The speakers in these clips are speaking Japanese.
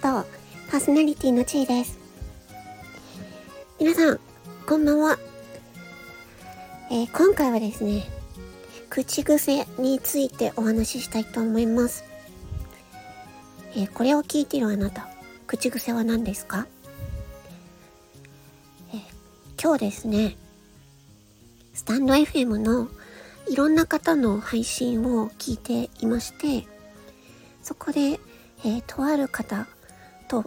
とパーソナリティのちいです。皆さん、こんばんは。えー、今回はですね、口癖についてお話ししたいと思います。えー、これを聞いているあなた、口癖は何ですか、えー、今日ですね、スタンド FM のいろんな方の配信を聞いていまして、そこで、えー、とある方と、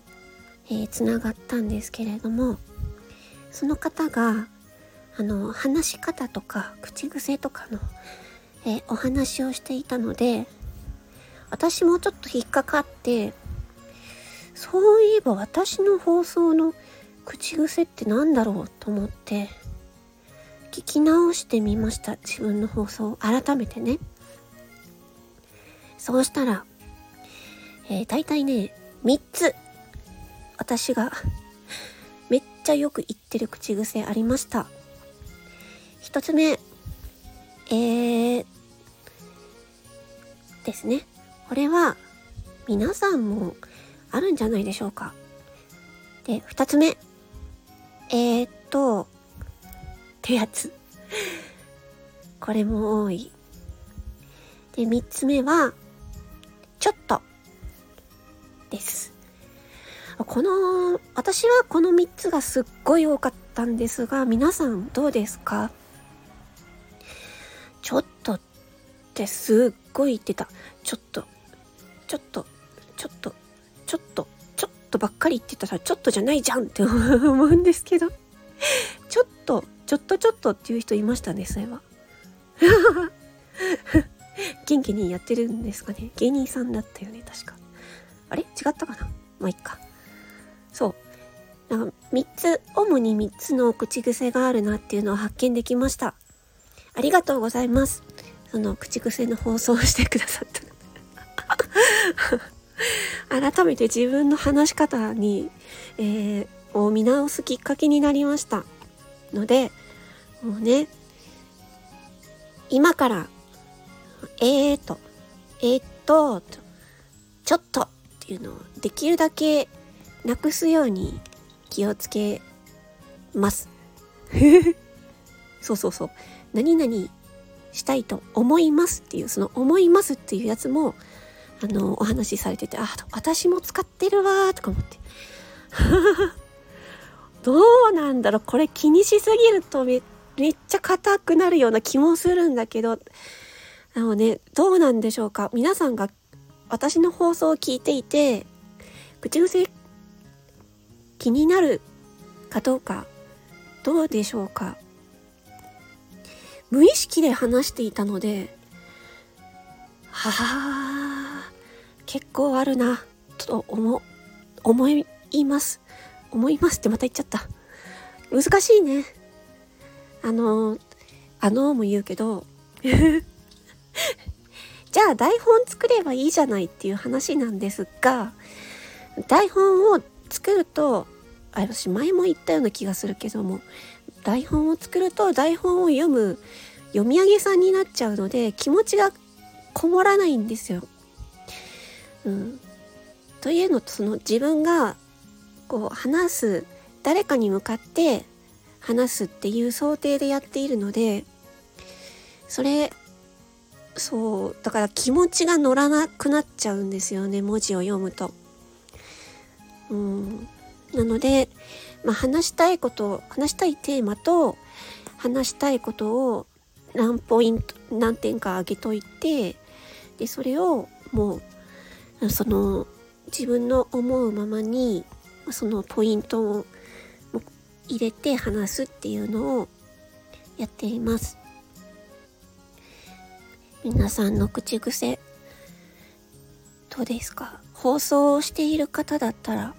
えー、つながったんですけれども、その方が、あの、話し方とか、口癖とかの、えー、お話をしていたので、私もちょっと引っかかって、そういえば私の放送の口癖って何だろうと思って、聞き直してみました。自分の放送を改めてね。そうしたら、えー、大体ね、3つ、私がめっちゃよく言ってる口癖ありました。1つ目、えー、ですね。これは、皆さんもあるんじゃないでしょうか。で、2つ目、えー、っと、ってやつ。これも多い。で、3つ目は、ちょっとです。この、私はこの3つがすっごい多かったんですが、皆さんどうですか？ちょっとってすっごい言ってた。ちょっと、ちょっと、ちょっと、ちょっと、ちょっとばっかり言ってたらちょっとじゃないじゃんって 思うんですけど、ちょっと、ちょっとちょっとっていう人いましたね、そういえば。元気にやってるんですかね芸人さんだったよね、確か。あれ？違ったかな？まあ、いっか。な3つ、主に3つの口癖があるなっていうのを発見できました。ありがとうございます。その口癖の放送をしてくださった。改めて自分の話し方に、えー、を見直すきっかけになりました。ので、もうね、今から、えーと、えー、っと、ちょっとっていうのをできるだけなくすように気をつけます。そうそうそう。何々したいと思いますっていう、その思いますっていうやつも、あの、お話しされてて、あ、私も使ってるわーとか思って。どうなんだろうこれ気にしすぎるとめめっちゃ硬くなるような気もするんだけど、あのね、どうなんでしょうか皆さんが私の放送を聞いていて、口癖気になるかどうか、どうでしょうか？無意識で話していたので、はあ、結構あるな、と思、思います。思いますってまた言っちゃった。難しいね。あの、あのも言うけど、じゃあ台本作ればいいじゃないっていう話なんですが、台本を作ると、あ、私前も言ったような気がするけども、台本を作ると台本を読む読み上げさんになっちゃうので気持ちがこもらないんですよ。うん。というのと、その自分がこう話す、誰かに向かって話すっていう想定でやっているので、それ、そう、だから気持ちが乗らなくなっちゃうんですよね、文字を読むと。うん。なので、まあ、話したいこと、話したいテーマと、話したいことを何ポイント、何点か上げといて、で、それをもう、その、自分の思うままに、そのポイントを入れて話すっていうのをやっています。皆さんの口癖、どうですか？放送をしている方だったら、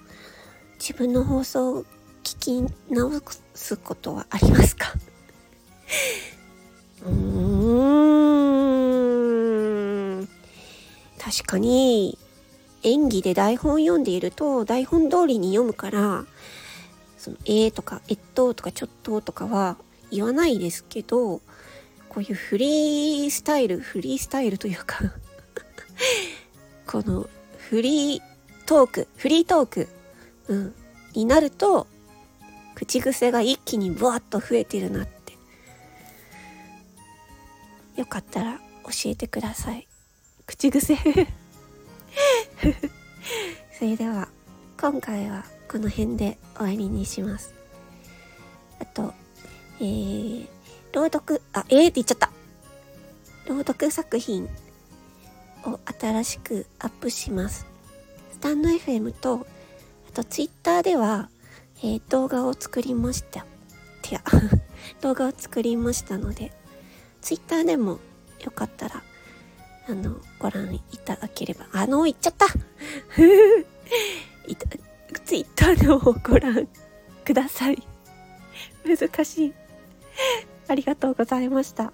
自分の放送を聞き直すことはありますか？うーん。確かに、演技で台本読んでいると、台本通りに読むから、その、えーとか、えっととか、ちょっととかは言わないですけど、こういうフリースタイル、フリースタイルというかこのフリートーク、フリートーク、うん、になると、口癖が一気にブワッと増えてるなって。よかったら教えてください。口癖 それでは、今回はこの辺で終わりにします。あと、えー、朗読、あ、えーって言っちゃった。朗読作品を新しくアップします。スタンド FM と、あとツイッターでは、えー、動画を作りました。てや、動画を作りましたので、ツイッターでもよかったら、あの、ご覧いただければ、あの、言っちゃった いたツイッターでもご覧ください。難しい。ありがとうございました。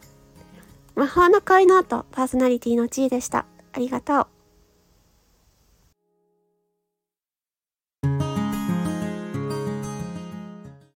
魔法の恋の後、パーソナリティの G でした。ありがとう。